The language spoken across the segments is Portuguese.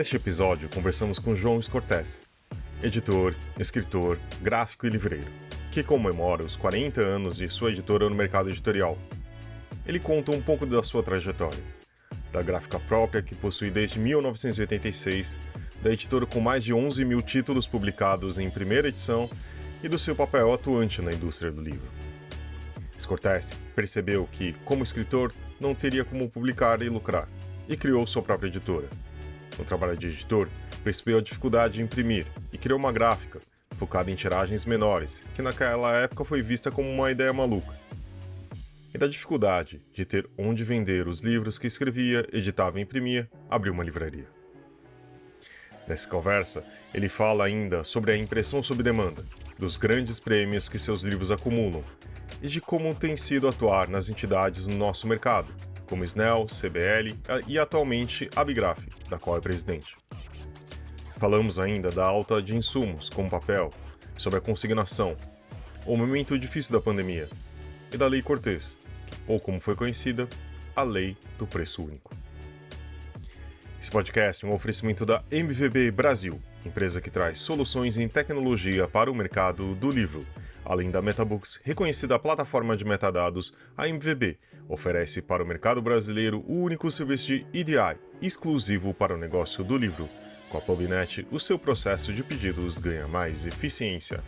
Neste episódio, conversamos com João Scortese, editor, escritor, gráfico e livreiro, que comemora os 40 anos de sua editora no mercado editorial. Ele conta um pouco da sua trajetória, da gráfica própria que possui desde 1986, da editora com mais de 11 mil títulos publicados em primeira edição e do seu papel atuante na indústria do livro. Scortese percebeu que, como escritor, não teria como publicar e lucrar, e criou sua própria editora. No trabalho de editor, percebeu a dificuldade de imprimir e criou uma gráfica, focada em tiragens menores, que naquela época foi vista como uma ideia maluca. E da dificuldade de ter onde vender os livros que escrevia, editava e imprimia, abriu uma livraria. Nessa conversa, ele fala ainda sobre a impressão sob demanda, dos grandes prêmios que seus livros acumulam e de como tem sido atuar nas entidades no nosso mercado, como SNEL, CBL e atualmente a Bigraf, da qual é presidente. Falamos ainda da alta de insumos, como papel, sobre a consignação, o momento difícil da pandemia, e da Lei Cortês, ou como foi conhecida, a Lei do Preço Único. Esse podcast é um oferecimento da MVB Brasil, empresa que traz soluções em tecnologia para o mercado do livro. Além da Metabooks, reconhecida plataforma de metadados, a MVB oferece para o mercado brasileiro o único serviço de EDI exclusivo para o negócio do livro. Com a Pubnet, o seu processo de pedidos ganha mais eficiência.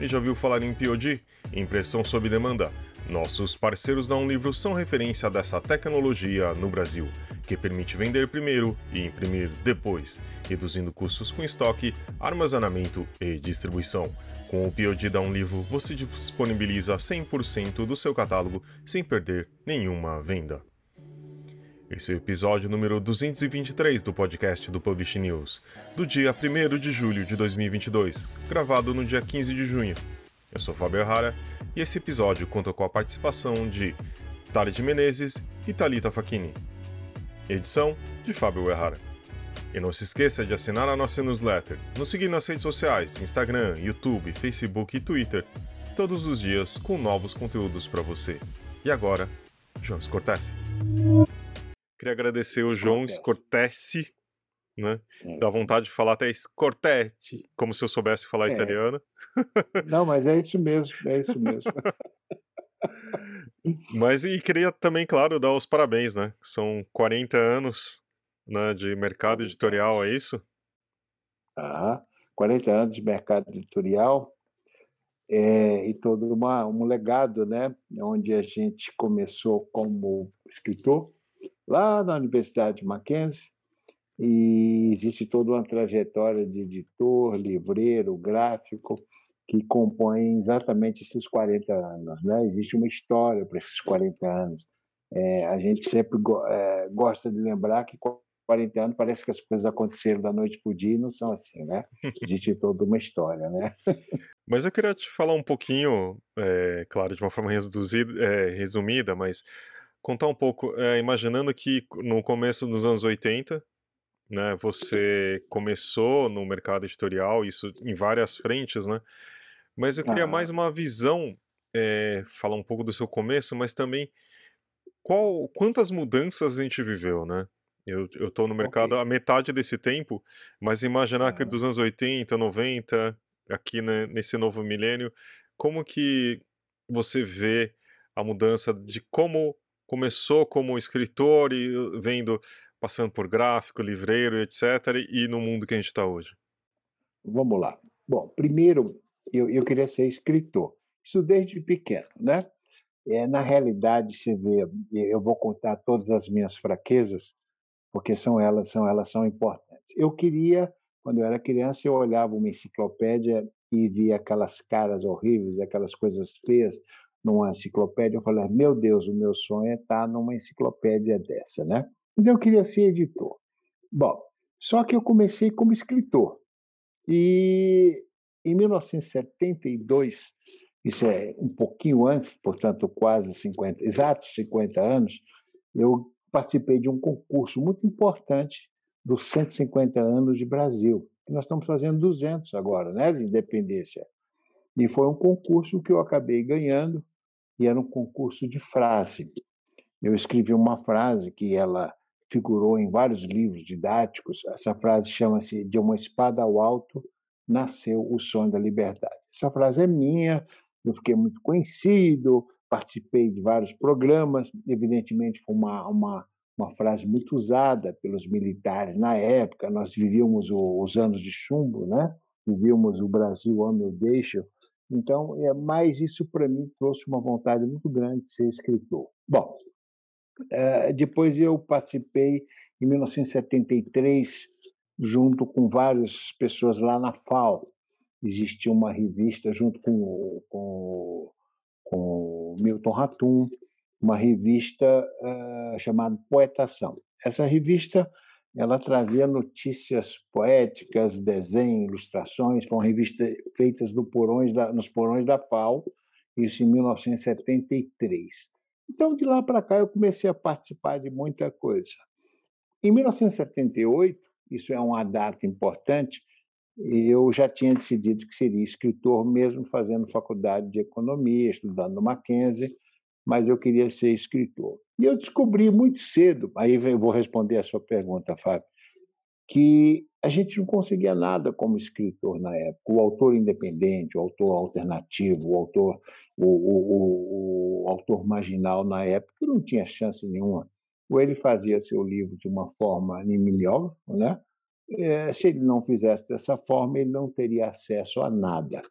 E já ouviu falar em POD? Impressão sob demanda. Nossos parceiros da Um Livro são referência dessa tecnologia no Brasil, que permite vender primeiro e imprimir depois, reduzindo custos com estoque, armazenamento e distribuição. Com o POD da Um Livro, você disponibiliza 100% do seu catálogo sem perder nenhuma venda. Esse é o episódio número 223 do podcast do Publish News, do dia 1 de julho de 2022, gravado no dia 15 de junho. Eu sou Fábio Errara e esse episódio conta com a participação de Thales de Menezes e Talita Facchini. Edição de Fábio Errara. E não se esqueça de assinar a nossa newsletter, nos seguir nas redes sociais, Instagram, YouTube, Facebook e Twitter, todos os dias com novos conteúdos para você. E agora, João Scortese. Queria agradecer o João Scortese, né? É. Dá vontade de falar até Scortete, como se eu soubesse falar É. italiano. Não, mas é isso mesmo, é isso mesmo. Mas e queria também, claro, dar os parabéns, né? São 40 anos né, de mercado editorial, é isso? Tá? 40 anos de mercado editorial é, e todo uma, um legado, né? Onde a gente começou como escritor, lá na Universidade Mackenzie, e existe toda uma trajetória de editor, livreiro, gráfico, que compõe exatamente esses 40 anos. Né? Existe uma história para esses 40 anos. É, a gente sempre go é, gosta de lembrar que 40 anos parece que as coisas aconteceram da noite para o dia e não são assim, né? Existe toda uma história, né? Mas eu queria te falar um pouquinho, é, claro, de uma forma é, resumida, mas contar um pouco, é, imaginando que no começo dos anos 80, né, você começou no mercado editorial, isso em várias frentes, né? Mas eu queria Ah. mais uma visão, é, falar um pouco do seu começo, mas também qual, quantas mudanças a gente viveu, né? Eu, eu tô no mercado Ok. há metade desse tempo, mas imaginar que Aham. dos anos 80, 90, aqui né, nesse novo milênio, como que você vê a mudança de como começou como escritor e vendo, passando por gráfico, livreiro, etc., e no mundo que a gente está hoje? Vamos lá. Bom, primeiro, eu, eu queria ser escritor. Isso desde pequeno, né? É, na realidade, você vê, eu vou contar todas as minhas fraquezas, porque são elas, são elas são importantes. Eu queria, quando eu era criança, eu olhava uma enciclopédia e via aquelas caras horríveis, aquelas coisas feias numa enciclopédia. Eu falei, meu Deus, o meu sonho é estar numa enciclopédia dessa, né? Mas eu queria ser editor. Bom, só que eu comecei como escritor. E em 1972, isso é um pouquinho antes, portanto, quase 50, exatos 50 anos, eu participei de um concurso muito importante dos 150 anos de Brasil. Nós estamos fazendo 200 agora, né, de independência. E foi um concurso que eu acabei ganhando, e era um concurso de frase. Eu escrevi uma frase que ela figurou em vários livros didáticos. Essa frase chama-se De uma espada ao alto nasceu o sonho da liberdade. Essa frase é minha, eu fiquei muito conhecido, participei de vários programas, evidentemente foi uma, uma, uma frase muito usada pelos militares na época, nós vivíamos o, os anos de chumbo, né? vivíamos o Brasil ame ou deixa, então, é, mas isso para mim trouxe uma vontade muito grande de ser escritor. Bom, depois eu participei em 1973 junto com várias pessoas lá na FAO. Existia uma revista junto com, com, com Milton Ratum, uma revista uh, chamada Poetação. Essa revista ela trazia notícias poéticas, desenhos, ilustrações. Foi uma revista feita no porões da, nos porões da FAO, isso em 1973. Então, de lá para cá, eu comecei a participar de muita coisa. Em 1978, isso é uma data importante, eu já tinha decidido que seria escritor, mesmo fazendo faculdade de economia, estudando no Mackenzie, mas eu queria ser escritor. E eu descobri muito cedo, aí eu vou responder a sua pergunta, Fábio, que a gente não conseguia nada como escritor na época. O autor independente, o autor alternativo, o autor, o, o, o, o autor marginal na época não tinha chance nenhuma. Ou ele fazia seu livro de uma forma melhor, né? É, se ele não fizesse dessa forma, ele não teria acesso a nada.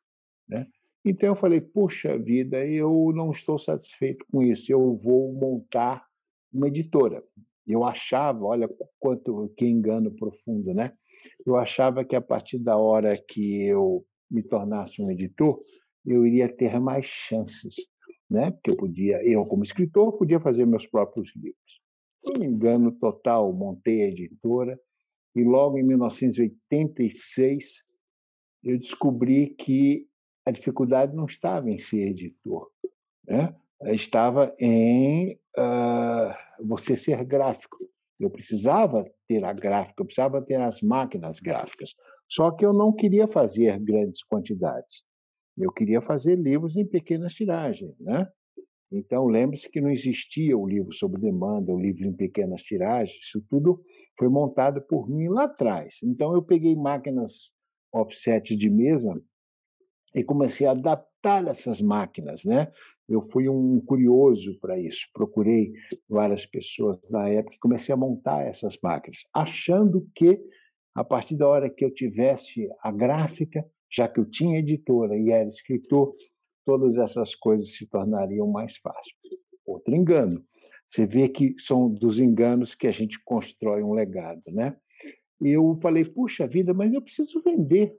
Né? Então eu falei, puxa vida, eu não estou satisfeito com isso, eu vou montar uma editora. Eu achava, olha quanto que engano profundo, né? Eu achava que a partir da hora que eu me tornasse um editor, eu iria ter mais chances, né? Porque eu podia, eu como escritor, podia fazer meus próprios livros. Um engano total, montei a editora e logo em 1986 eu descobri que a dificuldade não estava em ser editor, né? estava em uh, você ser gráfico. Eu precisava ter a gráfica, eu precisava ter as máquinas gráficas. Só que eu não queria fazer grandes quantidades. Eu queria fazer livros em pequenas tiragens, né? Então, lembre-se que não existia o livro sob demanda, o livro em pequenas tiragens, isso tudo foi montado por mim lá atrás. Então, eu peguei máquinas offset de mesa e comecei a adaptar essas máquinas, né? Eu fui um curioso para isso, procurei várias pessoas na época e comecei a montar essas máquinas, achando que a partir da hora que eu tivesse a gráfica, já que eu tinha editora e era escritor, todas essas coisas se tornariam mais fáceis. Outro engano. Você vê que são dos enganos que a gente constrói um legado, né? Eu falei, puxa vida, mas eu preciso vender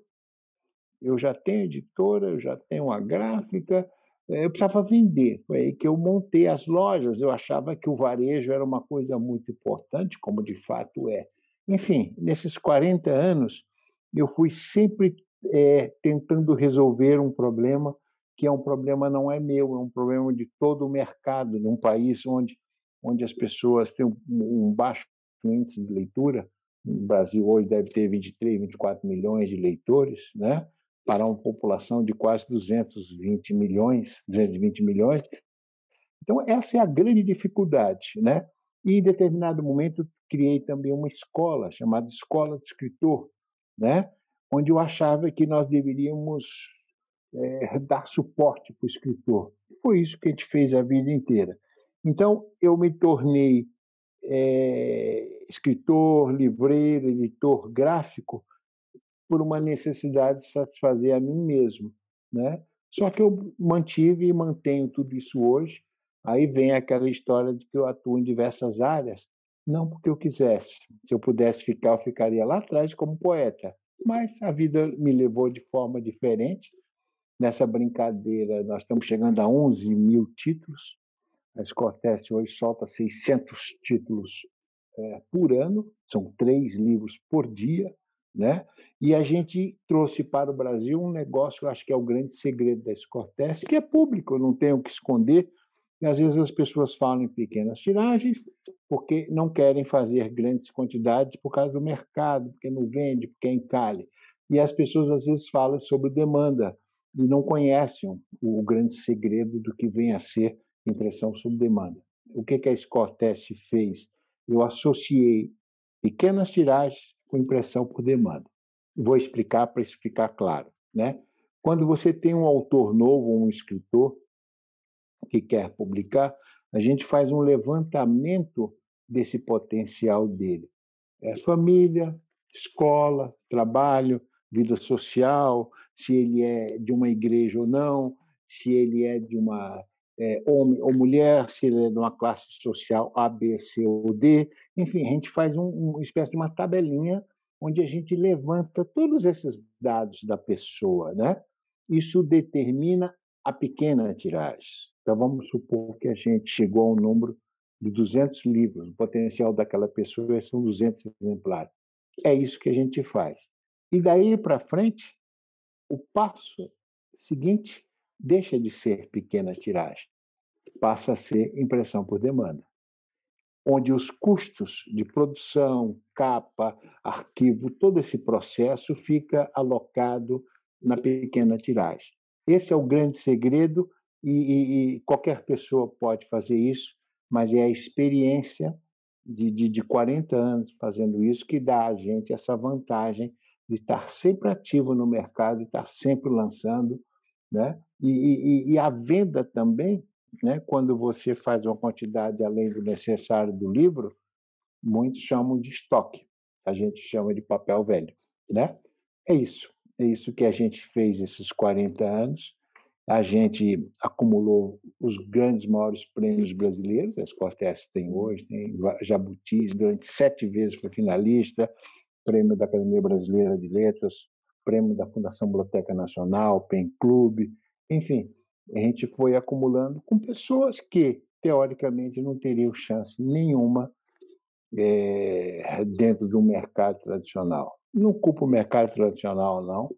eu já tenho editora, eu já tenho uma gráfica, eu precisava vender. Foi aí que eu montei as lojas. Eu achava que o varejo era uma coisa muito importante, como de fato é. Enfim, nesses 40 anos, eu fui sempre é, tentando resolver um problema que é um problema não é meu, é um problema de todo o mercado, num país onde, onde as pessoas têm um, um baixo índice de leitura. O Brasil hoje deve ter 23, 24 milhões de leitores, né? Para uma população de quase 220 milhões, 220 milhões. Então, essa é a grande dificuldade, né? E em determinado momento criei também uma escola chamada Escola de Escritor, né? Onde eu achava que nós deveríamos é, dar suporte para o escritor. Foi isso que a gente fez a vida inteira. Então, eu me tornei é, escritor, livreiro, editor gráfico, por uma necessidade de satisfazer a mim mesmo, né? Só que eu mantive e mantenho tudo isso hoje. Aí vem aquela história de que eu atuo em diversas áreas, não porque eu quisesse. Se eu pudesse ficar, eu ficaria lá atrás como poeta. Mas a vida me levou de forma diferente. Nessa brincadeira, nós estamos chegando a 11 mil títulos. A Scortese hoje solta 600 títulos é, por ano, são três livros por dia né? E a gente trouxe para o Brasil um negócio que eu acho que é o grande segredo da Escortes, que é público, eu não tenho o que esconder. E às vezes as pessoas falam em pequenas tiragens porque não querem fazer grandes quantidades por causa do mercado, porque não vende, porque encalhe. E as pessoas às vezes falam sobre demanda e não conhecem o grande segredo do que vem a ser impressão sob demanda. O que, que a Scortese fez eu associei pequenas tiragens com impressão por demanda. Vou explicar para isso ficar claro. Né? Quando você tem um autor novo, um escritor que quer publicar, a gente faz um levantamento desse potencial dele. É família, escola, trabalho, vida social, se ele é de uma igreja ou não, se ele é de uma é, homem ou mulher, se ele é de uma classe social A, B, C ou D. Enfim, a gente faz um, uma espécie de uma tabelinha onde a gente levanta todos esses dados da pessoa, né? Isso determina a pequena tiragem. Então, vamos supor que a gente chegou a um número de 200 livros, o potencial daquela pessoa são 200 exemplares. É isso que a gente faz. E daí para frente, o passo seguinte deixa de ser pequena tiragem, passa a ser impressão por demanda, onde os custos de produção, capa, arquivo, todo esse processo fica alocado na pequena tiragem. Esse é o grande segredo e, e, e qualquer pessoa pode fazer isso, mas é a experiência de, de, de 40 anos fazendo isso que dá a gente essa vantagem de estar sempre ativo no mercado, estar sempre lançando, né? E, e, e, a venda também, né? Quando você faz uma quantidade além do necessário do livro, muitos chamam de estoque, a gente chama de papel velho, né? É isso, é isso que a gente fez esses 40 anos. A gente acumulou os grandes, maiores prêmios brasileiros, a Escortes tem hoje, tem Jabuti, durante sete vezes foi finalista, prêmio da Academia Brasileira de Letras, prêmio da Fundação Biblioteca Nacional, PEN Clube, enfim, a gente foi acumulando com pessoas que, teoricamente, não teriam chance nenhuma é, dentro do mercado tradicional. Não culpo o mercado tradicional, não,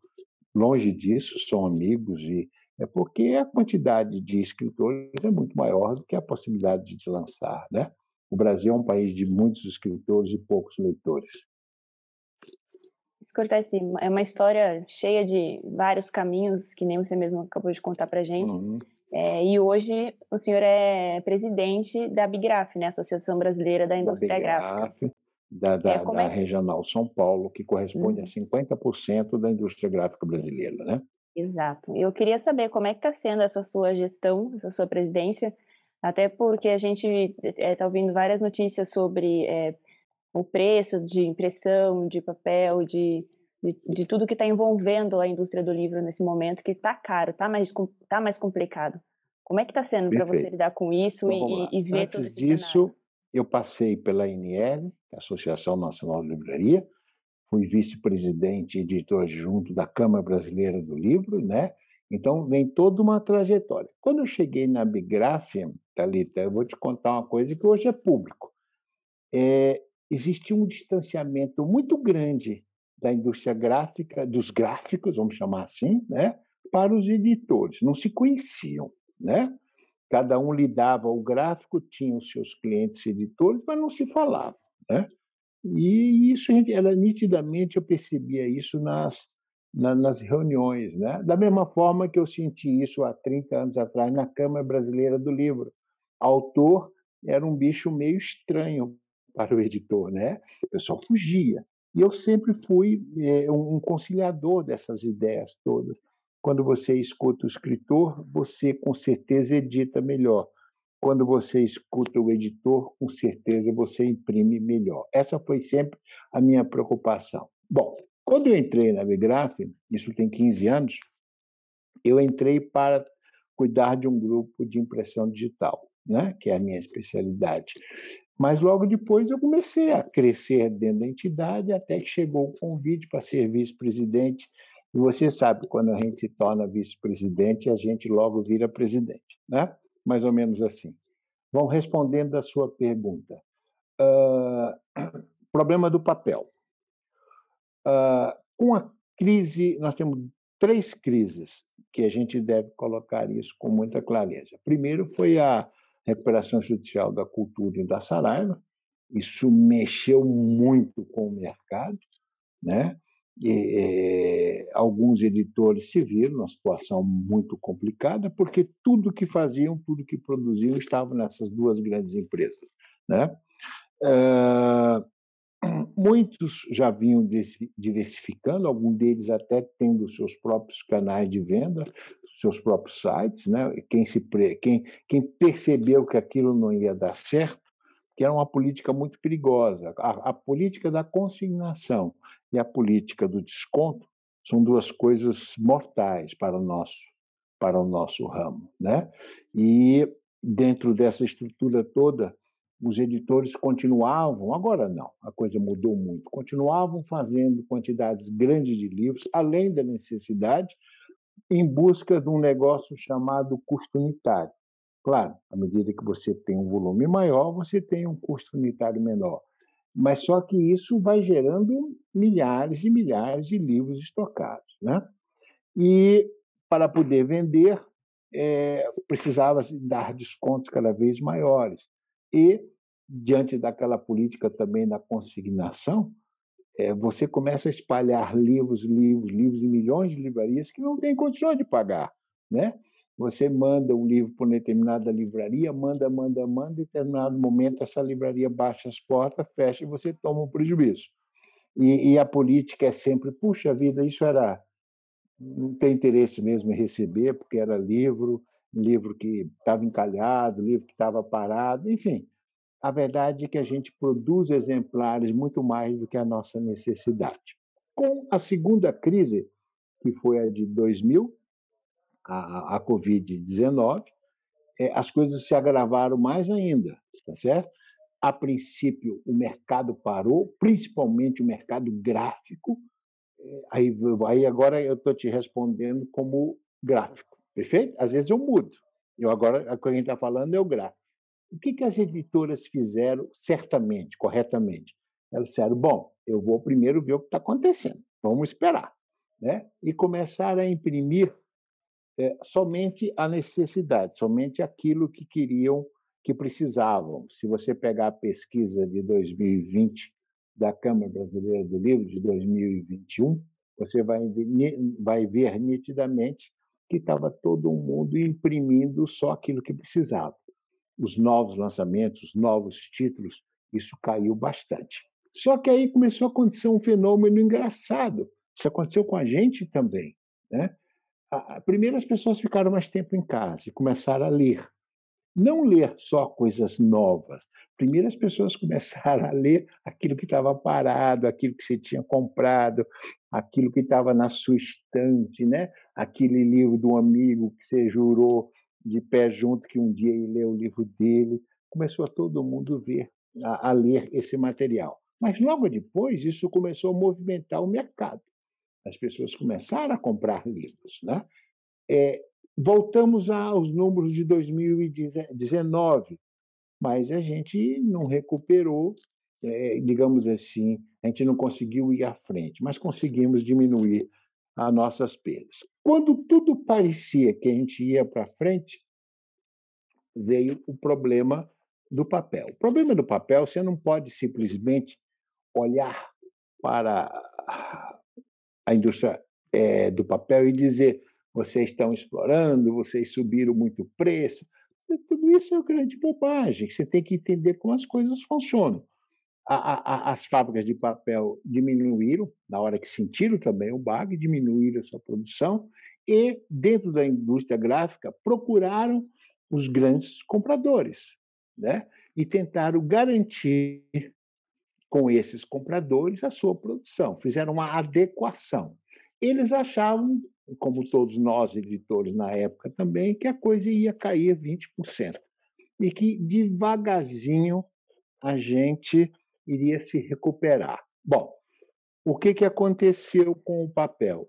longe disso, são amigos e é porque a quantidade de escritores é muito maior do que a possibilidade de lançar, né? O Brasil é um país de muitos escritores e poucos leitores. Escortece, é uma história cheia de vários caminhos, que nem você mesmo acabou de contar para gente. Uhum. É, e hoje o senhor é presidente da Bigraf, né, Associação Brasileira da Indústria da Gráfica. Da, da, é, da é... Regional São Paulo, que corresponde uhum. a 50% da indústria gráfica brasileira, né? Exato. Eu queria saber como é que está sendo essa sua gestão, essa sua presidência, até porque a gente está é, ouvindo várias notícias sobre é, o preço de impressão, de papel, de, de, de tudo que está envolvendo a indústria do livro nesse momento, que está caro, está mais, tá mais complicado. Como é que está sendo para você lidar com isso então, e, e, ver Antes disso, cenário? eu passei pela INL, é Associação Nacional de Livraria, fui vice-presidente e editor adjunto da Câmara Brasileira do Livro, né? Então, vem toda uma trajetória. Quando eu cheguei na Bigraf, Thalita, eu vou te contar uma coisa que hoje é público. É, existia um distanciamento muito grande da indústria gráfica, dos gráficos, vamos chamar assim, né, para os editores. Não se conheciam, né? Cada um lidava o gráfico, tinha os seus clientes editores, mas não se falava, né? E isso era nitidamente eu percebia isso nas nas reuniões, né? Da mesma forma que eu senti isso há 30 anos atrás na Câmara Brasileira do Livro. Autor era um bicho meio estranho para o editor, né? O pessoal fugia. E eu sempre fui é, um conciliador dessas ideias todas. Quando você escuta o escritor, você com certeza edita melhor. Quando você escuta o editor, com certeza você imprime melhor. Essa foi sempre a minha preocupação. Bom, quando eu entrei na Bigraf, isso tem 15 anos, eu entrei para cuidar de um grupo de impressão digital, né? que é a minha especialidade. Mas logo depois eu comecei a crescer dentro da entidade, até que chegou o convite para ser vice-presidente. E você sabe, quando a gente se torna vice-presidente, a gente logo vira presidente, né? Mais ou menos assim. Vão respondendo a sua pergunta. Uh, problema do papel. Uh, com a crise, nós temos três crises que a gente deve colocar isso com muita clareza. Primeiro foi a recuperação judicial da cultura e da Saraiva. Isso mexeu muito com o mercado, né? E, e, alguns editores se viram numa situação muito complicada, porque tudo que faziam, tudo que produziam, estava nessas duas grandes empresas. Né? Uh, muitos já vinham diversificando, alguns deles até tendo seus próprios canais de venda, seus próprios sites, né? Quem, se, quem, quem percebeu que aquilo não ia dar certo, que era uma política muito perigosa. A, a política da consignação e a política do desconto são duas coisas mortais para o nosso para o nosso ramo, né? E dentro dessa estrutura toda, os editores continuavam, agora não, a coisa mudou muito, continuavam fazendo quantidades grandes de livros, além da necessidade, em busca de um negócio chamado custo unitário. Claro, à medida que você tem um volume maior, você tem um custo unitário menor. Mas só que isso vai gerando milhares e milhares de livros estocados. Né? E para poder vender, é, precisava dar descontos cada vez maiores. E, diante daquela política também da consignação, é, você começa a espalhar livros, livros, livros em milhões de livrarias que não têm condições de pagar. Né? Você manda um livro para uma determinada livraria, manda, manda, manda, em determinado momento essa livraria baixa as portas, fecha e você toma um prejuízo. E, e a política é sempre, puxa vida, isso era. Não tem interesse mesmo em receber, porque era livro, livro que estava encalhado, livro que estava parado, enfim. A verdade é que a gente produz exemplares muito mais do que a nossa necessidade. Com a segunda crise, que foi a de 2000, a, a Covid-19, é, as coisas se agravaram mais ainda, tá certo? A princípio, o mercado parou, principalmente o mercado gráfico. É, aí, aí agora eu estou te respondendo como gráfico, perfeito? Às vezes eu mudo. Eu agora, o que a gente está falando é o gráfico. O que, que as editoras fizeram certamente, corretamente? Elas disseram: bom, eu vou primeiro ver o que está acontecendo, vamos esperar. Né? E começaram a imprimir é, somente a necessidade, somente aquilo que queriam, que precisavam. Se você pegar a pesquisa de 2020 da Câmara Brasileira do Livro, de 2021, você vai, vai ver nitidamente que estava todo mundo imprimindo só aquilo que precisava. Os novos lançamentos, os novos títulos, isso caiu bastante. Só que aí começou a acontecer um fenômeno engraçado. Isso aconteceu com a gente também. Né? Primeiro, as pessoas ficaram mais tempo em casa e começaram a ler. Não ler só coisas novas. Primeiro, as pessoas começaram a ler aquilo que estava parado, aquilo que você tinha comprado, aquilo que estava na sua estante, né? aquele livro do amigo que você jurou de pé junto que um dia ia ler o livro dele. Começou todo mundo ver, a, a ler esse material. Mas logo depois, isso começou a movimentar o mercado as pessoas começaram a comprar livros. Né? É, voltamos aos números de 2019, mas a gente não recuperou, é, digamos assim, a gente não conseguiu ir à frente, mas conseguimos diminuir as nossas perdas. Quando tudo parecia que a gente ia para frente, veio o problema do papel. O problema do papel, você não pode simplesmente olhar para a indústria é, do papel e dizer vocês estão explorando, vocês subiram muito o preço. Tudo isso é uma grande bobagem. Você tem que entender como as coisas funcionam. A, a, as fábricas de papel diminuíram, na hora que sentiram também o bag, diminuíram a sua produção, e, dentro da indústria gráfica, procuraram os grandes compradores né? e tentaram garantir com esses compradores a sua produção, fizeram uma adequação. Eles achavam, como todos nós editores na época também, que a coisa ia cair 20% e que devagarzinho a gente iria se recuperar. Bom, o que, que aconteceu com o papel?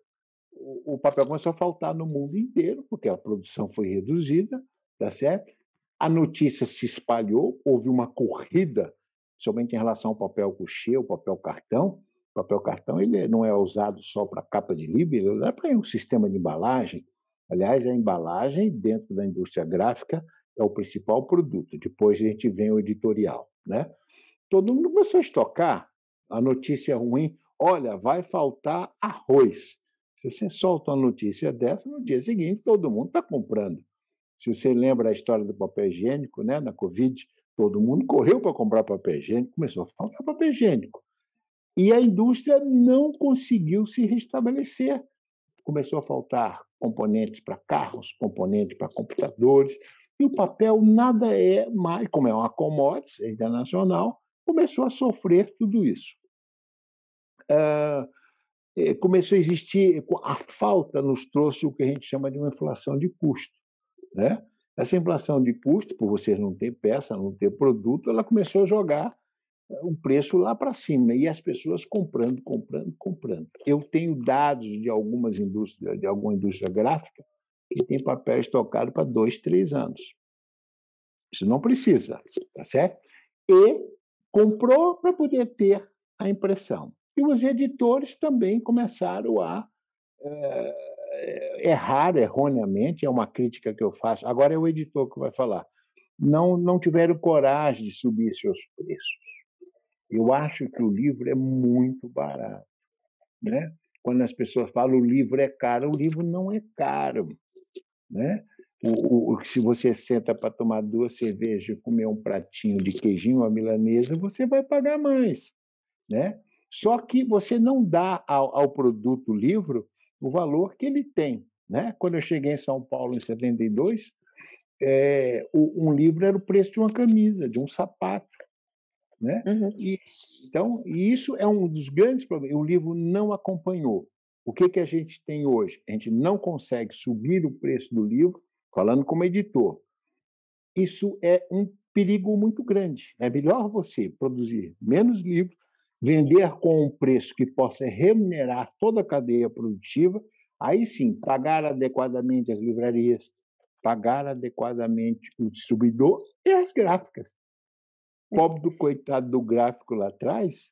O papel começou a faltar no mundo inteiro, porque a produção foi reduzida, tá certo? A notícia se espalhou, houve uma corrida somente em relação ao papel couché, o papel cartão. O papel cartão ele não é usado só para capa de livro, ele é para um sistema de embalagem. Aliás, a embalagem dentro da indústria gráfica é o principal produto. Depois a gente vem o editorial, né? Todo mundo começou a estocar. A notícia ruim, olha, vai faltar arroz. Se você solta uma notícia dessa, no dia seguinte todo mundo está comprando. Se você lembra a história do papel higiênico, né, na Covid, Todo mundo correu para comprar papel higiênico, começou a faltar papel higiênico. E a indústria não conseguiu se restabelecer. Começou a faltar componentes para carros, componentes para computadores, e o papel nada é mais, como é uma commodity internacional, começou a sofrer tudo isso. Uh, começou a existir, a falta nos trouxe o que a gente chama de uma inflação de custo. Né? Essa inflação de custo, por vocês não ter peça, não ter produto, ela começou a jogar o preço lá para cima e as pessoas comprando, comprando, comprando. Eu tenho dados de algumas indústrias, de alguma indústria gráfica, que tem papel estocado para dois, três anos. Isso não precisa, tá certo? E comprou para poder ter a impressão. E os editores também começaram a é, errar erroneamente, é uma crítica que eu faço. Agora é o editor que vai falar. Não, não tiveram coragem de subir seus preços. Eu acho que o livro é muito barato. Né? Quando as pessoas falam o livro é caro, o livro não é caro. Né? O, o, se você senta para tomar duas cervejas e comer um pratinho de queijinho à milanesa, você vai pagar mais. Né? Só que você não dá ao, ao produto livro o valor que ele tem. Né? Quando eu cheguei em São Paulo em 72, é, um livro era o preço de uma camisa, de um sapato. Né? Uhum. E, então, isso é um dos grandes problemas. O livro não acompanhou. O que, que a gente tem hoje? A gente não consegue subir o preço do livro, falando como editor. Isso é um perigo muito grande. É melhor você produzir menos livros, vender com um preço que possa remunerar toda a cadeia produtiva, aí sim, pagar adequadamente as livrarias, pagar adequadamente o distribuidor e as gráficas. O é. pobre do coitado do gráfico lá atrás,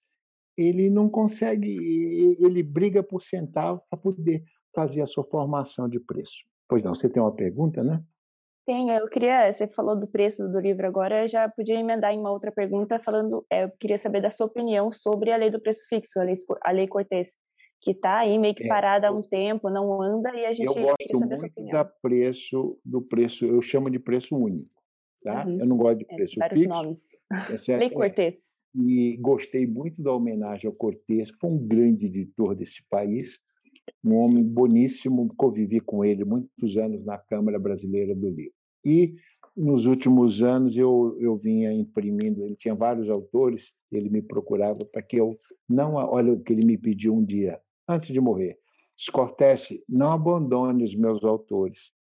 ele não consegue, ele briga por centavo para poder fazer a sua formação de preço. Pois não, você tem uma pergunta, né? Tenho, eu queria, você falou do preço do livro agora, eu já podia emendar em uma outra pergunta falando, é, eu queria saber da sua opinião sobre a lei do preço fixo, a lei, a lei Cortez, que está aí meio que é, parada há um tempo, não anda, e a gente eu gosto muito da preço, do preço, eu chamo de preço único, tá? Uhum. Eu não gosto de é, preço é, fixo. nomes. É lei Cortez. E gostei muito da homenagem ao Cortez, que foi um grande editor desse país, um homem boníssimo, convivi com ele muitos anos na Câmara Brasileira do Livro. E nos últimos anos eu, eu vinha imprimindo, ele tinha vários autores, ele me procurava para que eu não, olha o que ele me pediu um dia, antes de morrer, Scortese, não abandone os meus autores.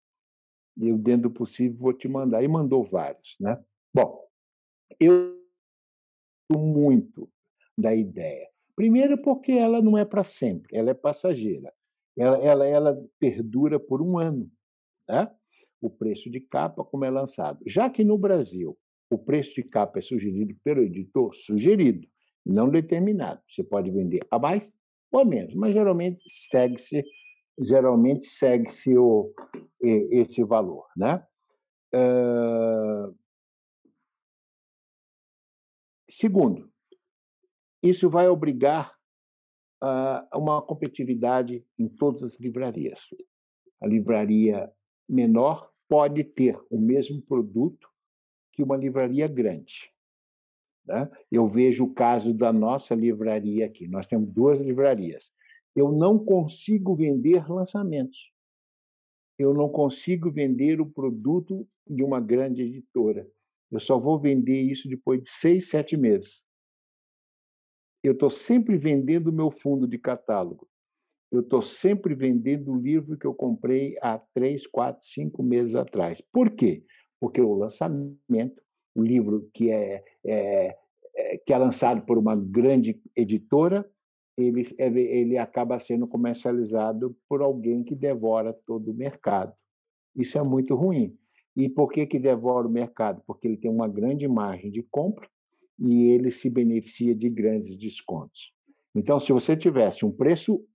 Eu, dentro do possível, vou te mandar. E mandou vários. Né? Bom, eu muito da ideia. Primeiro, porque ela não é para sempre, ela é passageira. Ela, ela, ela perdura por um ano. Né? O preço de capa, como é lançado. Já que no Brasil o preço de capa é sugerido pelo editor, sugerido, não determinado. Você pode vender a mais ou a menos, mas geralmente segue-se geralmente segue-se esse valor. Né? Uh... Segundo, isso vai obrigar a uh, uma competitividade em todas as livrarias. A livraria menor pode ter o mesmo produto que uma livraria grande. Né? Eu vejo o caso da nossa livraria aqui. Nós temos duas livrarias. Eu não consigo vender lançamentos. Eu não consigo vender o produto de uma grande editora. Eu só vou vender isso depois de seis, sete meses eu estou sempre vendendo o meu fundo de catálogo. Eu estou sempre vendendo o livro que eu comprei há três, quatro, cinco meses atrás. Por quê? Porque o lançamento, o livro que é, é, é que é lançado por uma grande editora, ele, ele acaba sendo comercializado por alguém que devora todo o mercado. Isso é muito ruim. E por que, que devora o mercado? Porque ele tem uma grande margem de compra e ele se beneficia de grandes descontos. Então, se você tivesse um preço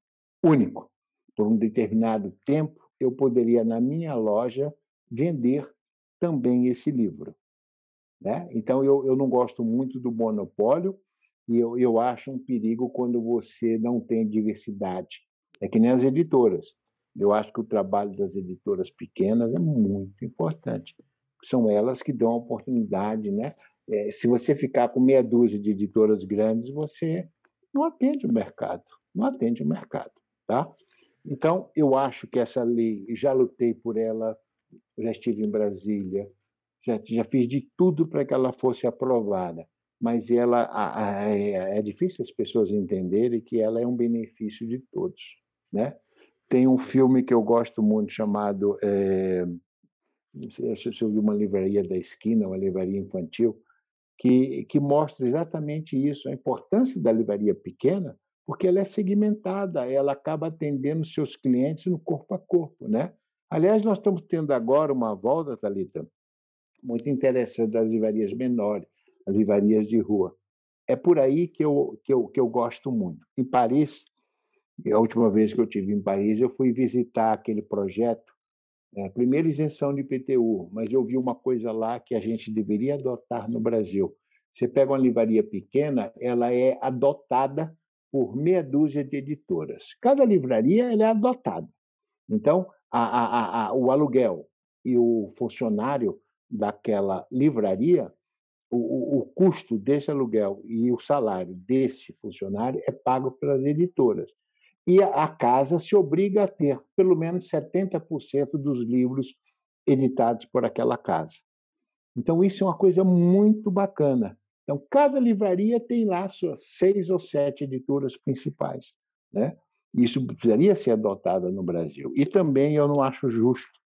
único por um determinado tempo, eu poderia, na minha loja, vender também esse livro. Né? Então, eu, eu não gosto muito do monopólio e eu, eu acho um perigo quando você não tem diversidade. É que nem as editoras. Eu acho que o trabalho das editoras pequenas é muito importante. São elas que dão a oportunidade né, É, se você ficar com meia dúzia de editoras grandes, você não atende o mercado, não atende o mercado, tá? Então, eu acho que essa lei, já lutei por ela, já estive em Brasília, já, já fiz de tudo para que ela fosse aprovada, mas ela a, a, é, é difícil as pessoas entenderem que ela é um benefício de todos, né? Tem um filme que eu gosto muito chamado é, não sei se ouviu uma livraria da esquina, uma livraria infantil, que, que mostra exatamente isso, a importância da livraria pequena, porque ela é segmentada, ela acaba atendendo seus clientes no corpo a corpo, né? Aliás, nós estamos tendo agora uma volta, Thalita, muito interessante das livrarias menores, as livrarias de rua. É por aí que eu, que eu, que eu gosto muito. Em Paris, a última vez que eu tive em Paris, eu fui visitar aquele projeto é, primeira isenção de IPTU, mas eu vi uma coisa lá que a gente deveria adotar no Brasil. Você pega uma livraria pequena, ela é adotada por meia dúzia de editoras. Cada livraria é adotada. Então, a, a, a, o aluguel e o funcionário daquela livraria, o, o, custo desse aluguel e o salário desse funcionário é pago pelas editoras e a casa se obriga a ter pelo menos 70% dos livros editados por aquela casa. Então, isso é uma coisa muito bacana. Então, cada livraria tem lá suas seis ou sete editoras principais. Né? Isso precisaria ser adotado no Brasil. E também eu não acho justo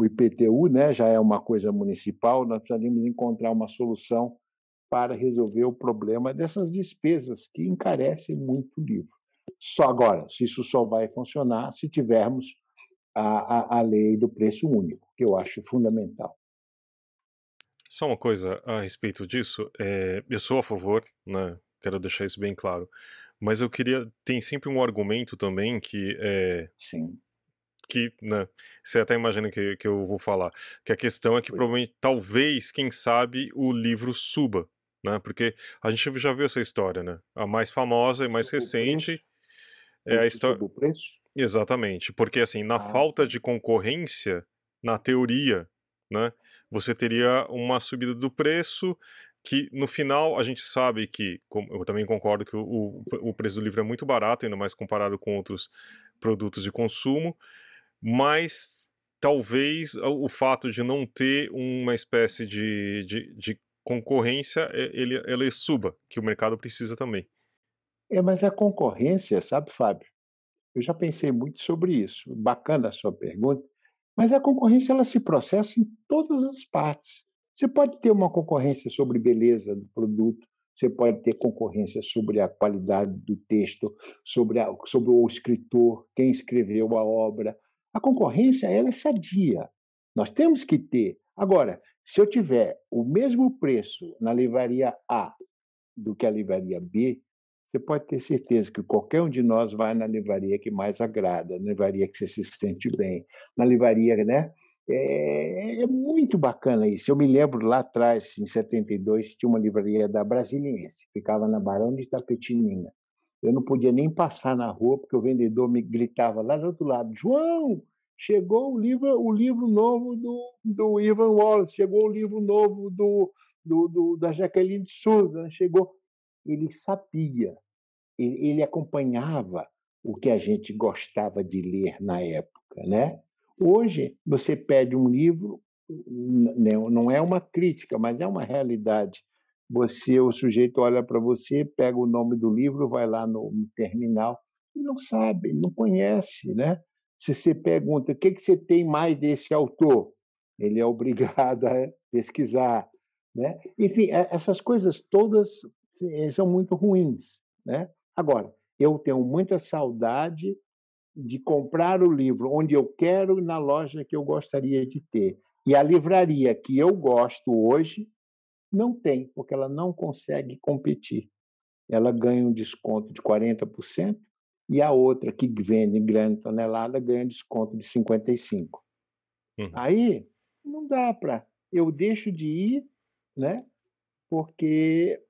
o IPTU, né, já é uma coisa municipal, nós precisaríamos encontrar uma solução para resolver o problema dessas despesas que encarecem muito o livro. Só agora, se isso só vai funcionar se tivermos a, a, a lei do preço único, que eu acho fundamental. Só uma coisa a respeito disso, é, eu sou a favor, né? Quero deixar isso bem claro. Mas eu queria. Tem sempre um argumento também que é. Sim. Que, né, você até imagina que, que eu vou falar. Que a questão é que provavelmente, talvez, quem sabe, o livro suba, né? Porque a gente já viu essa história, né? A mais famosa e mais recente é a história. do preço? Exatamente, porque assim, na ah, falta de concorrência, na teoria, né, você teria uma subida do preço que no final a gente sabe que, eu também concordo que o, o preço do livro é muito barato, ainda mais comparado com outros produtos de consumo, mas talvez o fato de não ter uma espécie de, de, de concorrência, ele, ele suba, que o mercado precisa também. É, mas a concorrência, sabe, Fábio? Eu já pensei muito sobre isso. Bacana a sua pergunta. Mas a concorrência ela se processa em todas as partes. Você pode ter uma concorrência sobre beleza do produto, você pode ter concorrência sobre a qualidade do texto, sobre, a, sobre o escritor, quem escreveu a obra. A concorrência ela é sadia. Nós temos que ter. Agora, se eu tiver o mesmo preço na livraria A do que a livraria B, você pode ter certeza que qualquer um de nós vai na livraria que mais agrada, na livraria que você se sente bem, na livraria, né? É, é, muito bacana isso. Eu me lembro lá atrás, em 72, tinha uma livraria da Brasiliense, ficava na Barão de Tapetininga. Eu não podia nem passar na rua porque o vendedor me gritava lá do outro lado: João, chegou o livro, o livro novo do, do Ivan Wallace, chegou o livro novo do, do, do da Jaqueline de Souza, chegou ele sabia, ele, ele acompanhava o que a gente gostava de ler na época, né? Hoje você pede um livro, não é uma crítica, mas é uma realidade. Você, o sujeito olha para você, pega o nome do livro, vai lá no, no terminal e não sabe, não conhece, né? Se você pergunta o que, que você tem mais desse autor, ele é obrigado a pesquisar, né? Enfim, essas coisas todas são muito ruins. Né? Agora, eu tenho muita saudade de comprar o livro onde eu quero na loja que eu gostaria de ter. E a livraria que eu gosto hoje não tem, porque ela não consegue competir. Ela ganha um desconto de 40% e a outra que vende em grande tonelada ganha desconto de 55%. Uhum. Aí não dá para. Eu deixo de ir, né? porque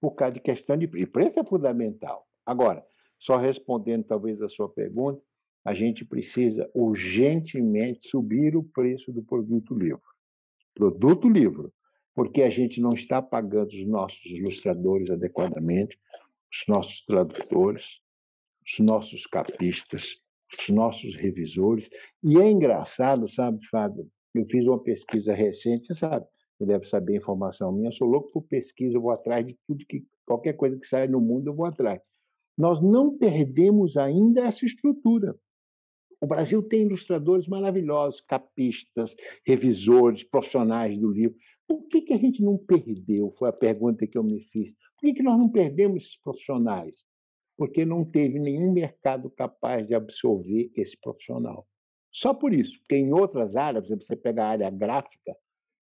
por causa de questão de e preço é fundamental. Agora, só respondendo talvez a sua pergunta, a gente precisa urgentemente subir o preço do produto livro. Produto livro. Porque a gente não está pagando os nossos ilustradores adequadamente, os nossos tradutores, os nossos capistas, os nossos revisores. E é engraçado, sabe, Fábio? Eu fiz uma pesquisa recente, você sabe, você deve saber informação minha, eu sou louco por pesquisa, eu vou atrás de tudo que qualquer coisa que sai no mundo, eu vou atrás. Nós não perdemos ainda essa estrutura. O Brasil tem ilustradores maravilhosos, capistas, revisores, profissionais do livro. Por que, que a gente não perdeu? Foi a pergunta que eu me fiz. Por que, que nós não perdemos esses profissionais? Porque não teve nenhum mercado capaz de absorver esse profissional. Só por isso, porque em outras áreas, você pega a área gráfica,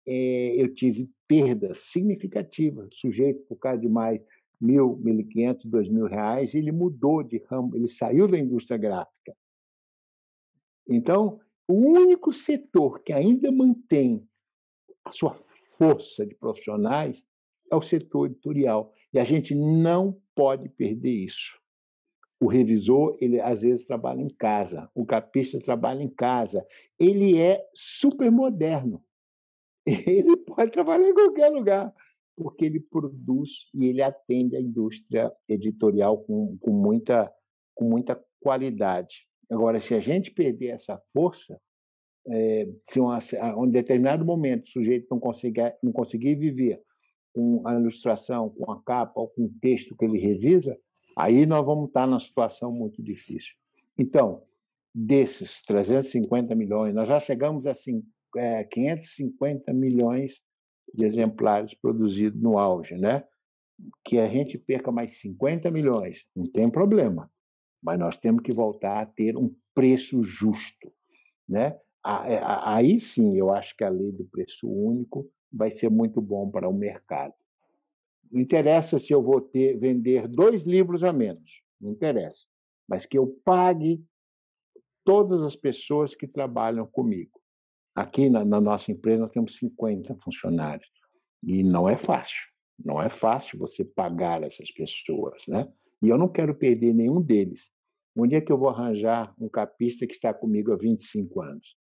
é, eu tive perdas significativas. O sujeito, por causa de mais mil, mil e quinhentos, dois mil reais, ele mudou de ramo, ele saiu da indústria gráfica. Então, o único setor que ainda mantém a sua força de profissionais é o setor editorial. E a gente não pode perder isso. O revisor, ele às vezes trabalha em casa, o capista trabalha em casa. Ele é super moderno. Ele pode trabalhar em qualquer lugar, porque ele produz e ele atende a indústria editorial com, com, muita, com muita qualidade. Agora, se a gente perder essa força, é, se uma, a um determinado momento o sujeito não conseguir, não conseguir viver com a ilustração, com a capa ou com o texto que ele revisa, aí nós vamos estar numa situação muito difícil. Então, desses 350 milhões, nós já chegamos a assim, é, 550 milhões de exemplares produzidos no auge, né? Que a gente perca mais 50 milhões, não tem problema, mas nós temos que voltar a ter um preço justo, né? É, aí sim, eu acho que a lei do preço único vai ser muito bom para o mercado. Não interessa se eu vou ter, vender dois livros a menos, não interessa, mas que eu pague todas as pessoas que trabalham comigo. Aqui na, na nossa empresa nós temos 50 funcionários e não é fácil, não é fácil você pagar essas pessoas, né? E eu não quero perder nenhum deles. Um dia que eu vou arranjar um capista que está comigo há 25 anos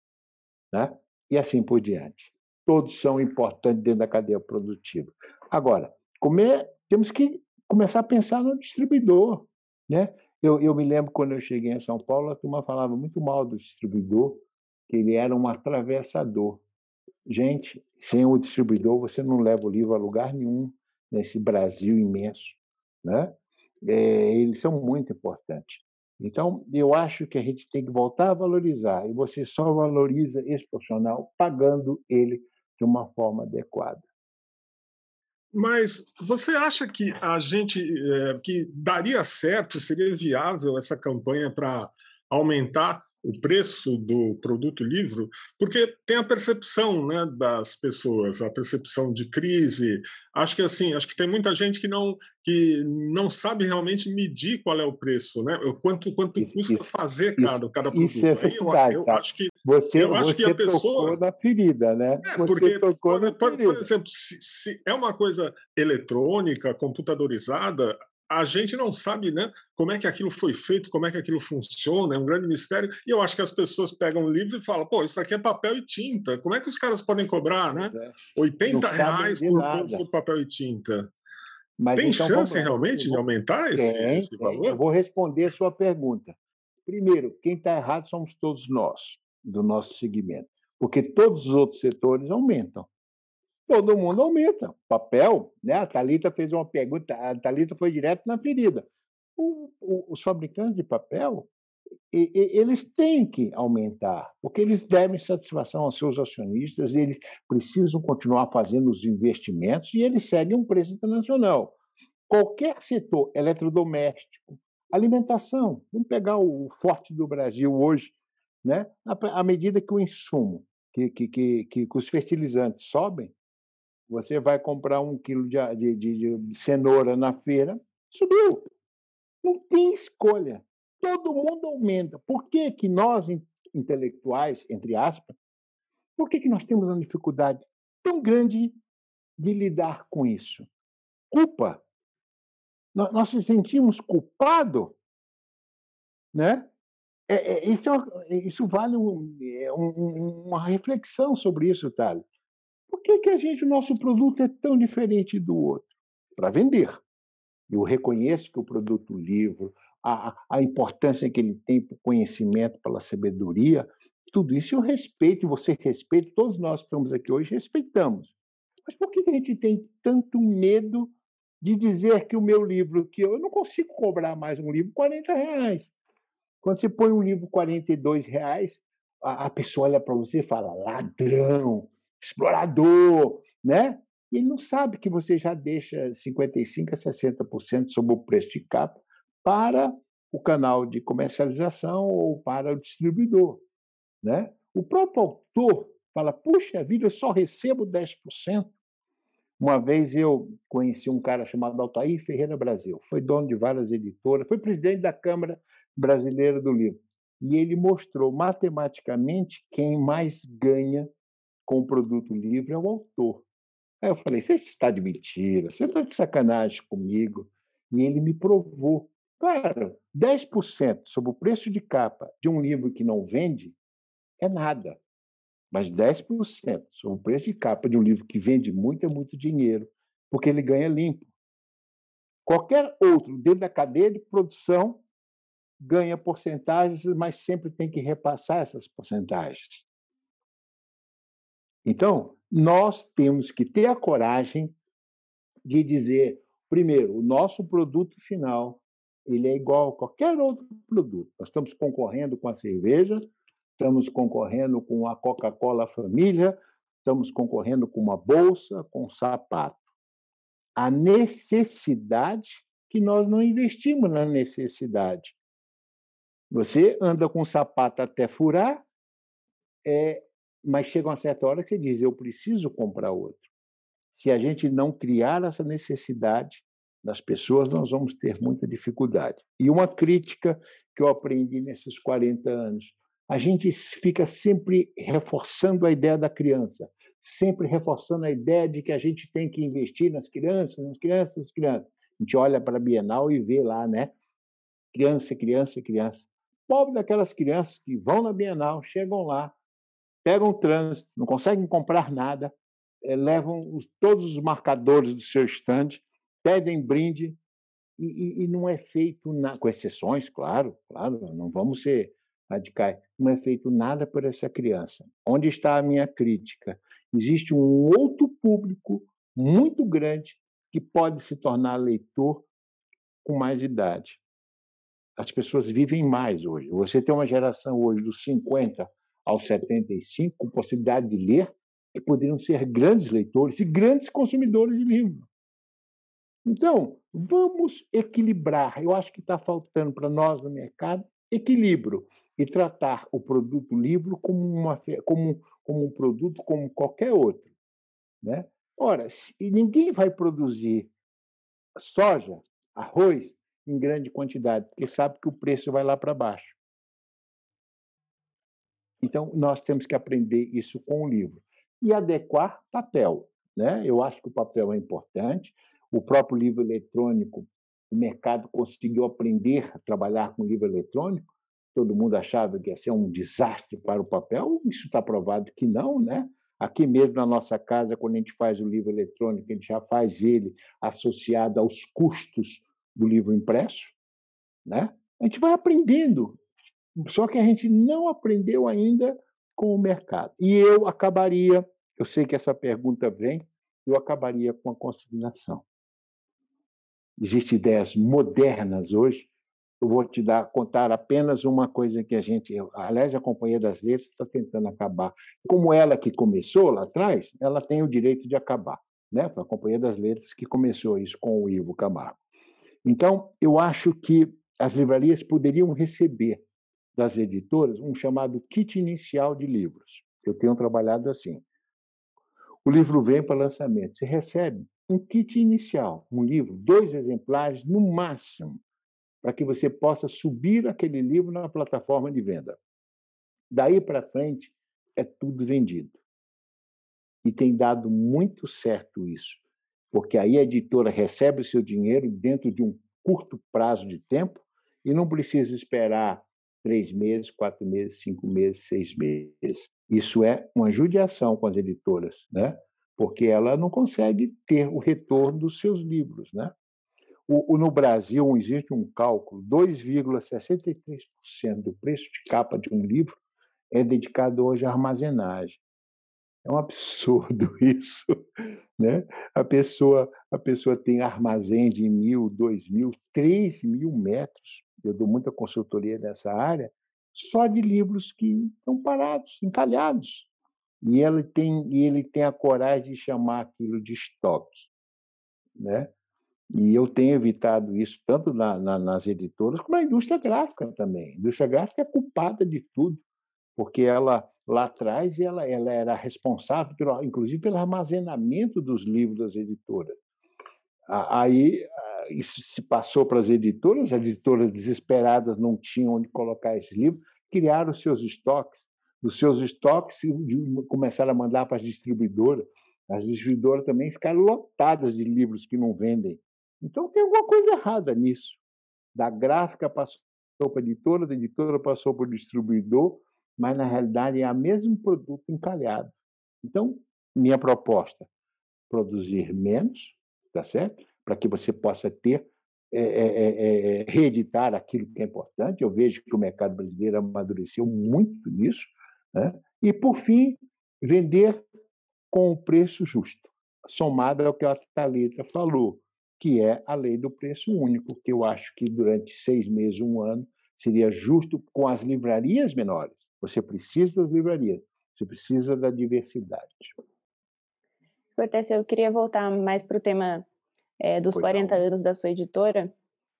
né? e assim por diante. Todos são importantes dentro da cadeia produtiva. Agora, é, temos que começar a pensar no distribuidor. Né? Eu, eu me lembro quando eu cheguei em São Paulo, a turma falava muito mal do distribuidor, que ele era um atravessador. Gente, sem o distribuidor você não leva o livro a lugar nenhum nesse Brasil imenso. Né? É, eles são muito importantes. Então, eu acho que a gente tem que voltar a valorizar, e você só valoriza esse profissional pagando ele de uma forma adequada. Mas você acha que a gente é, que daria certo, seria viável essa campanha para aumentar o preço do produto livro, porque tem a percepção né, das pessoas, a percepção de crise. Acho que assim, acho que tem muita gente que não que não sabe realmente medir qual é o preço, né? Quanto quanto isso, custa isso, fazer cada, cada produto. Isso é verdade, eu, eu tá? acho que você, eu acho você que a pessoa na ferida, né? É, porque por, por, por, exemplo, se, se é uma coisa eletrônica, computadorizada, a gente não sabe né, como é que aquilo foi feito, como é que aquilo funciona, é um grande mistério. E eu acho que as pessoas pegam o livro e falam, pô, isso aqui é papel e tinta. Como é que os caras podem cobrar, né? É. 80 reais por, por, papel e tinta. Mas Tem então, chance vamos... realmente de aumentar esse, tem, esse valor? Tem. Eu vou responder a sua pergunta. Primeiro, quem está errado somos todos nós, do nosso segmento, porque todos os outros setores aumentam todo mundo aumenta. Papel, né? A Talita fez uma pergunta, a Talita foi direto na ferida. O, o, os fabricantes de papel, e, e, eles têm que aumentar, porque eles devem satisfação aos seus acionistas, eles precisam continuar fazendo os investimentos e eles seguem um preço internacional. Qualquer setor, eletrodoméstico, alimentação, vamos pegar o forte do Brasil hoje, né? à medida que o insumo, que, que, que, que os fertilizantes sobem, você vai comprar um quilo de, de, de, de cenoura na feira, subiu. Não tem escolha. Todo mundo aumenta. Por que, que nós, intelectuais, entre aspas, por que, que nós temos uma dificuldade tão grande de lidar com isso? Culpa. Nós, nós se sentimos culpados, né? É, é, isso, é, isso, vale é, um, uma reflexão sobre isso, Thales. Por que, que a gente, o nosso produto é tão diferente do outro? Para vender. Eu reconheço que o produto livro, a, a importância que ele tem para o conhecimento, pela sabedoria, tudo isso eu respeito, você respeita, todos nós que estamos aqui hoje respeitamos. Mas por que a gente tem tanto medo de dizer que o meu livro, que eu não consigo cobrar mais um livro 40 reais? Quando você põe um livro 42 reais, a, a pessoa olha para você e fala ladrão, explorador, né? Ele não sabe que você já deixa 55% a 60% sobre o preço de capa para o canal de comercialização ou para o distribuidor. Né? O próprio autor fala: puxa vida, eu só recebo 10%. Uma vez eu conheci um cara chamado Altair Ferreira Brasil, foi dono de várias editoras, foi presidente da Câmara Brasileira do Livro. E ele mostrou matematicamente quem mais ganha com o produto livre é o autor. Aí eu falei: você está de mentira, você está de sacanagem comigo. E ele me provou. Claro, 10% sobre o preço de capa de um livro que não vende é nada. Mas 10% sobre o preço de capa de um livro que vende muito é muito dinheiro, porque ele ganha limpo. Qualquer outro dentro da cadeia de produção ganha porcentagens, mas sempre tem que repassar essas porcentagens. Então, nós temos que ter a coragem de dizer, primeiro, o nosso produto final ele é igual a qualquer outro produto. Nós estamos concorrendo com a cerveja, estamos concorrendo com a Coca-Cola Família, estamos concorrendo com uma bolsa, com um sapato. A necessidade que nós não investimos na necessidade. Você anda com um sapato até furar, é, mas chega uma certa hora que você diz: eu preciso comprar outro. Se a gente não criar essa necessidade das pessoas, nós vamos ter muita dificuldade. E uma crítica que eu aprendi nesses 40 anos: a gente fica sempre reforçando a ideia da criança, sempre reforçando a ideia de que a gente tem que investir nas crianças, nas crianças, nas crianças. A gente olha para a Bienal e vê lá, né? Criança, criança, criança. Pobre daquelas crianças que vão na Bienal, chegam lá, pegam o trânsito, não conseguem comprar nada, eh, levam todos os marcadores do seu estande, pedem brinde e, e, não é feito, na, com exceções, claro, claro, não vamos ser radicais, não é feito nada por essa criança. Onde está a minha crítica? Existe um outro público muito grande que pode se tornar leitor com mais idade. As pessoas vivem mais hoje. Você tem uma geração hoje dos 50 aos 75, com possibilidade de ler, que poderiam ser grandes leitores e grandes consumidores de livro. Então, vamos equilibrar. Eu acho que está faltando para nós no mercado equilíbrio e tratar o produto livro como, uma, como, como um produto como qualquer outro. Né? Ora, se, ninguém vai produzir soja, arroz, em grande quantidade, porque sabe que o preço vai lá para baixo. Então, nós temos que aprender isso com o livro. E adequar papel. Né? Eu acho que o papel é importante. O próprio livro eletrônico, o mercado conseguiu aprender a trabalhar com livro eletrônico. Todo mundo achava que ia ser um desastre para o papel. Isso está provado que não, né? Aqui mesmo na nossa casa, quando a gente faz o livro eletrônico, a gente já faz ele associado aos custos do livro impresso, né? A gente vai aprendendo só que a gente não aprendeu ainda com o mercado. E eu acabaria, eu sei que essa pergunta vem, eu acabaria com a consignação. Existem ideias modernas hoje. Eu vou te dar contar apenas uma coisa que a gente, aliás, a Companhia das Letras está tentando acabar. Como ela que começou lá atrás, ela tem o direito de acabar. Né? Foi a Companhia das Letras que começou isso com o Ivo Camargo. Então, eu acho que as livrarias poderiam receber das editoras um chamado kit inicial de livros. Eu tenho trabalhado assim. O livro vem para lançamento. Você recebe um kit inicial, um livro, dois exemplares no máximo, para que você possa subir aquele livro na plataforma de venda. Daí para frente é tudo vendido. E tem dado muito certo isso, porque aí a editora recebe o seu dinheiro dentro de um curto prazo de tempo e não precisa esperar três meses, quatro meses, cinco meses, seis meses. Isso é uma judiação com as editoras, né? porque ela não consegue ter o retorno dos seus livros. Né? O, o no Brasil existe um cálculo: 2,63% do preço de capa de um livro é dedicado hoje à armazenagem. É um absurdo isso, né? A pessoa, a pessoa tem armazém de mil, dois mil, três mil metros. Eu dou muita consultoria nessa área, só de livros que estão parados, encalhados. E ele tem, e ele tem a coragem de chamar aquilo de estoque, né? E eu tenho evitado isso tanto na, na, nas editoras como na indústria gráfica também. A indústria gráfica é culpada de tudo, porque ela lá atrás ela, ela era responsável, pelo, inclusive, pelo armazenamento dos livros das editoras. Aí isso se passou para as editoras, as editoras desesperadas não tinham onde colocar esse livro, criaram os seus estoques. Os seus estoques começaram a mandar para as distribuidoras. As distribuidoras também ficaram lotadas de livros que não vendem. Então tem alguma coisa errada nisso. Da gráfica passou para a editora, da editora passou para o distribuidor, mas na realidade é o mesmo produto encalhado. Então, minha proposta: produzir menos, tá certo? Para que você possa ter, é, é, é, reeditar aquilo que é importante. Eu vejo que o mercado brasileiro amadureceu muito nisso. Né? E, por fim, vender com o preço justo, somado ao que a Thalita falou, que é a lei do preço único, que eu acho que durante seis meses, um ano, seria justo com as livrarias menores. Você precisa das livrarias, você precisa da diversidade. Cortez, eu queria voltar mais para o tema é, dos pois 40 não. anos da sua editora.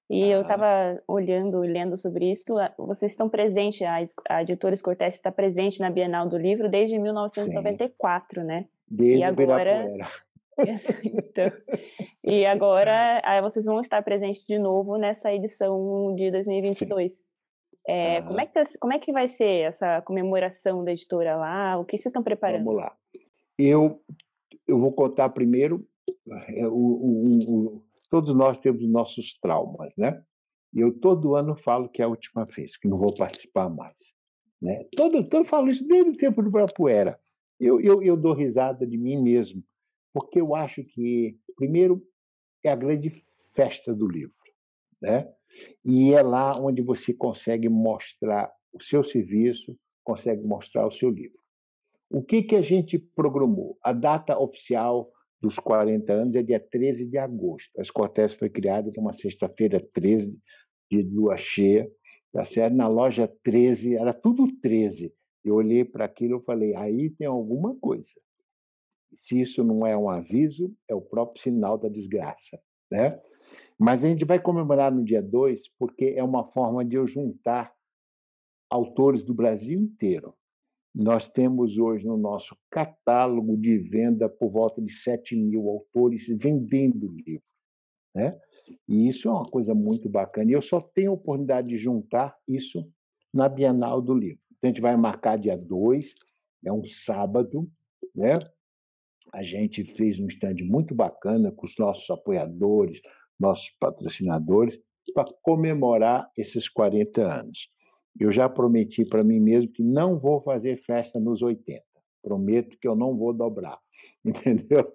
E ah. eu estava olhando e lendo sobre isso. Vocês estão presentes, a, a editora Cortez está presente na Bienal do Livro desde 1994, Sim. né? Desde e agora, então, e agora vocês vão estar presentes de novo nessa edição de 2022. É, como, é que, como é que vai ser essa comemoração da editora lá? O que vocês estão preparando? Vamos lá. Eu, eu vou contar primeiro. É, o, o, o, todos nós temos nossos traumas, né? Eu todo ano falo que é a última vez, que não vou participar mais. Né? Todo, todo falo isso desde o tempo do Brapuera. Eu, eu, eu dou risada de mim mesmo, porque eu acho que, primeiro, é a grande festa do livro. Né? E é lá onde você consegue mostrar o seu serviço, consegue mostrar o seu livro. O que, que a gente programou? A data oficial dos 40 anos é dia 13 de agosto. A Escortés foi criada numa sexta-feira 13, de lua cheia, tá certo? Na loja 13, era tudo 13. Eu olhei para aquilo e falei, aí tem alguma coisa. Se isso não é um aviso, é o próprio sinal da desgraça, né? Mas a gente vai comemorar no dia 2 porque é uma forma de eu juntar autores do Brasil inteiro. Nós temos hoje no nosso catálogo de venda por volta de 7 mil autores vendendo livro. Né? E isso é uma coisa muito bacana. E eu só tenho a oportunidade de juntar isso na Bienal do Livro. Então, a gente vai marcar dia 2, é um sábado, né? A gente fez um stand muito bacana com os nossos apoiadores, nossos patrocinadores, para comemorar esses 40 anos. Eu já prometi para mim mesmo que não vou fazer festa nos 80. Prometo que eu não vou dobrar, entendeu?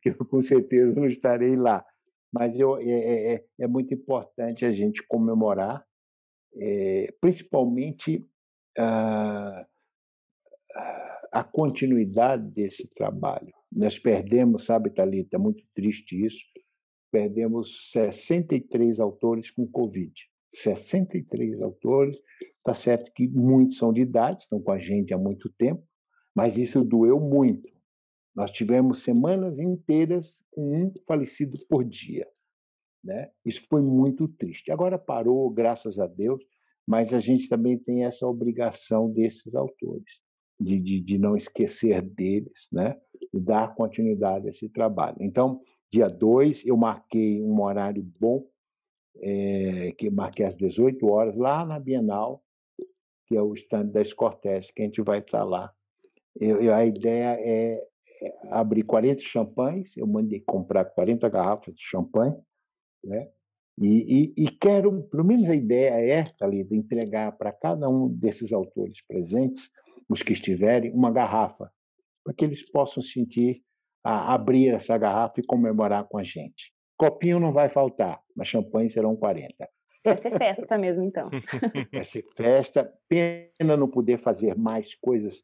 que eu com certeza não estarei lá. Mas eu, é, é, é, é muito importante a gente comemorar, é, principalmente a, a continuidade desse trabalho. Nós perdemos, sabe, Thalita, é muito triste isso, perdemos 63 autores com Covid. 63 autores. Está certo que muitos são de idade, estão com a gente há muito tempo, mas isso doeu muito. Nós tivemos semanas inteiras com um falecido por dia. Né? Isso foi muito triste. Agora parou, graças a Deus, mas a gente também tem essa obrigação desses autores, de, de, de não esquecer deles, né? e dar continuidade a esse trabalho. Então, dia 2, eu marquei um horário bom, é, que marquei às 18 horas, lá na Bienal, que é o stand da Escortes, que a gente vai estar lá. Eu, a ideia é, é abrir 40 champanhes, eu mandei comprar 40 garrafas de champanhe, né? E, e, e, quero, pelo menos a ideia é, de entregar para cada um desses autores presentes, os que estiverem, uma garrafa, para que eles possam sentir a abrir essa garrafa e comemorar com a gente. Copinho não vai faltar, mas champanhe serão 40. Vai ser festa mesmo, então. Vai ser festa. Pena não poder fazer mais coisas,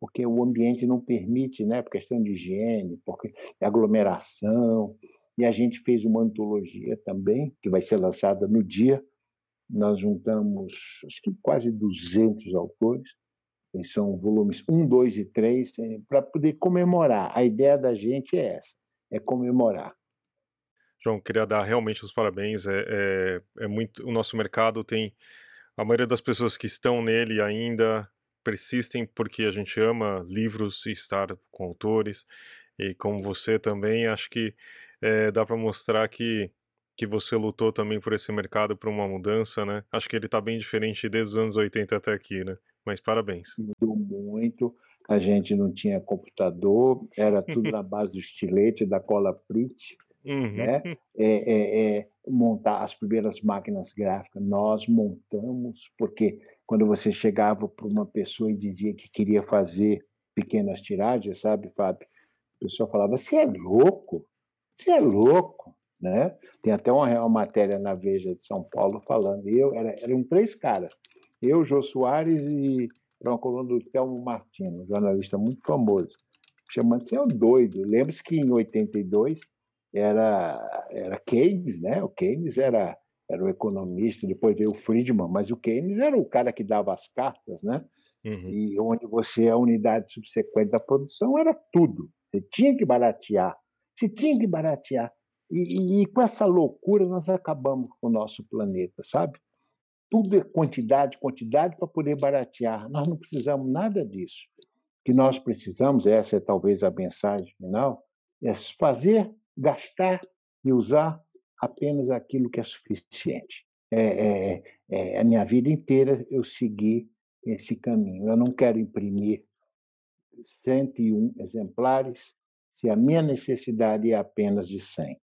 porque o ambiente não permite, né? Por questão de higiene, porque é aglomeração. E a gente fez uma antologia também, que vai ser lançada no dia. Nós juntamos, acho que quase 200 autores. E são volumes 1, 2 e 3, para poder comemorar. A ideia da gente é essa, é comemorar. João, queria dar realmente os parabéns. É, é, é, muito. O nosso mercado tem. A maioria das pessoas que estão nele ainda persistem porque a gente ama livros e estar com autores. E como você também, acho que é, dá para mostrar que, que você lutou também por esse mercado, por uma mudança, né? Acho que ele está bem diferente desde os anos 80 até aqui, né? Mas parabéns. Mudou muito. A gente não tinha computador, era tudo na base do estilete, da cola print. Uhum. Né? É, é, é, montar as primeiras máquinas gráficas, nós montamos, porque quando você chegava para uma pessoa e dizia que queria fazer pequenas tiragens, sabe, Fábio? A pessoa falava: Você é louco, você é louco. Né? Tem até uma, uma matéria na Veja de São Paulo falando. Eu, era, eram três caras: eu, Jô Soares e era uma coluna do Telmo Martino, um jornalista muito famoso, chamando Você é um doido. Lembre-se que em 82 era, era Keynes, né? O Keynes era, era o economista, depois veio o Friedman, mas o Keynes era o cara que dava as cartas, né? Uhum. E onde você, a unidade subsequente da produção, era tudo. Você tinha que baratear, você tinha que baratear. E, e, e com essa loucura nós acabamos com o nosso planeta, sabe? Tudo é quantidade, quantidade para poder baratear. Nós não precisamos nada disso. O que nós precisamos, essa é talvez a mensagem final, é fazer gastar e usar apenas aquilo que é suficiente. É, é, é, a minha vida inteira eu segui esse caminho. Eu não quero imprimir 101 exemplares se a minha necessidade é apenas de 100.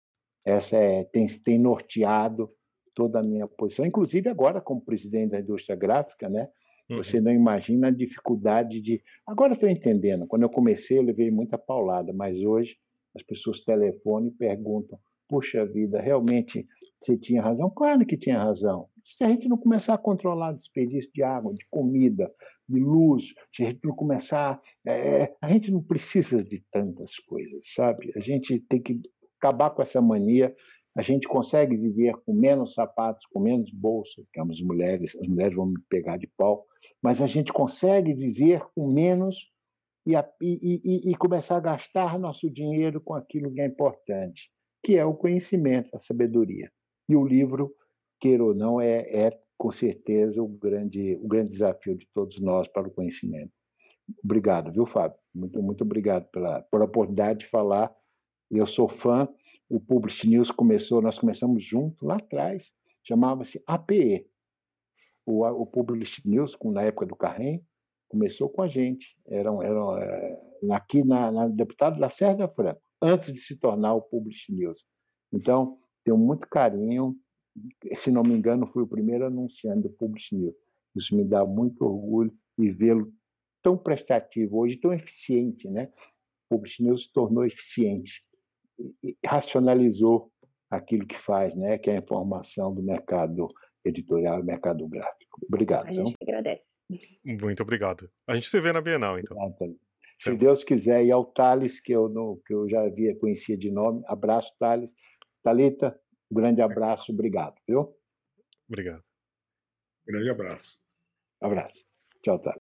Essa é, tem, tem norteado toda a minha posição, inclusive agora como presidente da indústria gráfica, né? Você uhum. não imagina a dificuldade de. Agora estou entendendo. Quando eu comecei, eu levei muita paulada, mas hoje as pessoas telefonam e perguntam: puxa vida, realmente você tinha razão? Claro que tinha razão. Se a gente não começar a controlar o desperdício de água, de comida, de luz, se a gente não começar. É, a gente não precisa de tantas coisas, sabe? A gente tem que acabar com essa mania. A gente consegue viver com menos sapatos, com menos bolsa, que as mulheres, as mulheres vão me pegar de pau, mas a gente consegue viver com menos e, a, e, e, começar a gastar nosso dinheiro com aquilo que é importante, que é o conhecimento, a sabedoria. E o livro, queira ou não, é, é com certeza o grande, o grande desafio de todos nós para o conhecimento. Obrigado, viu, Fábio? Muito, muito obrigado pela, pela oportunidade de falar. Eu sou fã. O Publish News começou, nós começamos junto lá atrás, chamava-se APE. O, o Publish News, na época do Carrem, começou com a gente. Eram, eram é, aqui na, na deputado Lacerda Franco, antes de se tornar o Publish News. Então, tenho muito carinho. Se não me engano, fui o primeiro anunciante do Publish News. Isso me dá muito orgulho e vê-lo tão prestativo hoje, tão eficiente, né? O Publish News se tornou eficiente e racionalizou aquilo que faz, né? Que é a informação do mercado editorial e mercado gráfico. Obrigado. A gente agradece. Muito obrigado. A gente se vê na Bienal, então. Se Deus quiser, e ao Thales, que eu, não, que eu já havia conhecia de nome, abraço, Thales. Talita, um grande abraço, obrigado, viu? Obrigado. Grande abraço. Abraço. Tchau, Thales.